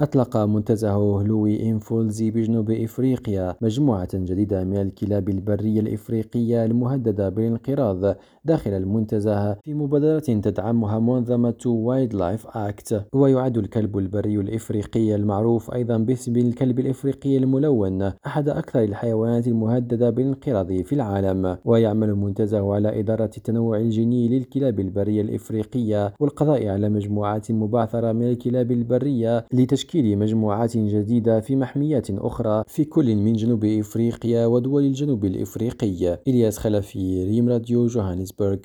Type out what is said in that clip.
أطلق منتزه لوي إنفولزي بجنوب إفريقيا مجموعة جديدة من الكلاب البرية الإفريقية المهددة بالانقراض داخل المنتزه في مبادرة تدعمها منظمة Wildlife ACT ويعد الكلب البري الإفريقي المعروف أيضا باسم الكلب الإفريقي الملون أحد أكثر الحيوانات المهددة بالانقراض في العالم. ويعمل المنتزه على إدارة التنوع الجيني للكلاب البرية الإفريقية والقضاء على مجموعات مبعثرة من الكلاب البرية لتشكيل مجموعات جديدة في محميات أخرى في كل من جنوب إفريقيا ودول الجنوب الإفريقي. إلياس خلفي ريم راديو جوهانسبرغ.